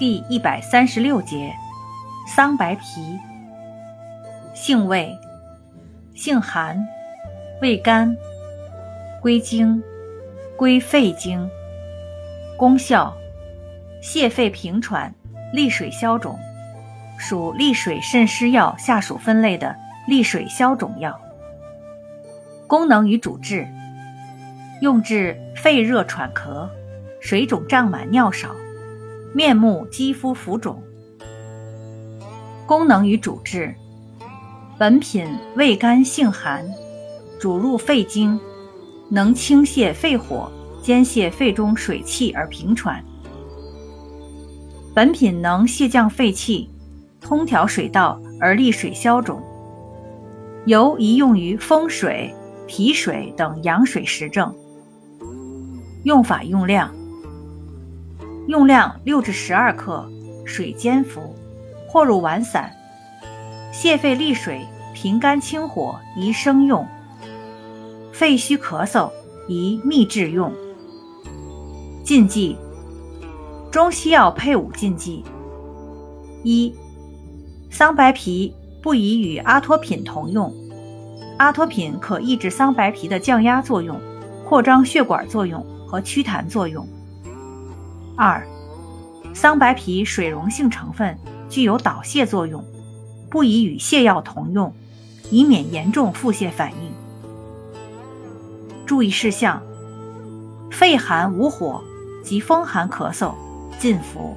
第一百三十六节，桑白皮，性味，性寒，味甘，归经，归肺经。功效，泻肺平喘，利水消肿，属利水渗湿药下属分类的利水消肿药。功能与主治，用治肺热喘咳。水肿胀满、尿少，面目、肌肤浮肿。功能与主治：本品味甘性寒，主入肺经，能清泻肺火，兼泻肺中水气而平喘。本品能泻降肺气，通调水道而利水消肿，尤宜用于风水、脾水等阳水实症。用法用量。用量六至十二克，水煎服，或入丸散。泻肺利水、平肝清火宜生用。肺虚咳嗽宜秘制用。禁忌：中西药配伍禁忌。一、桑白皮不宜与阿托品同用。阿托品可抑制桑白皮的降压作用、扩张血管作用和祛痰作用。二、桑白皮水溶性成分具有导泻作用，不宜与泻药同用，以免严重腹泻反应。注意事项：肺寒无火及风寒咳嗽禁服。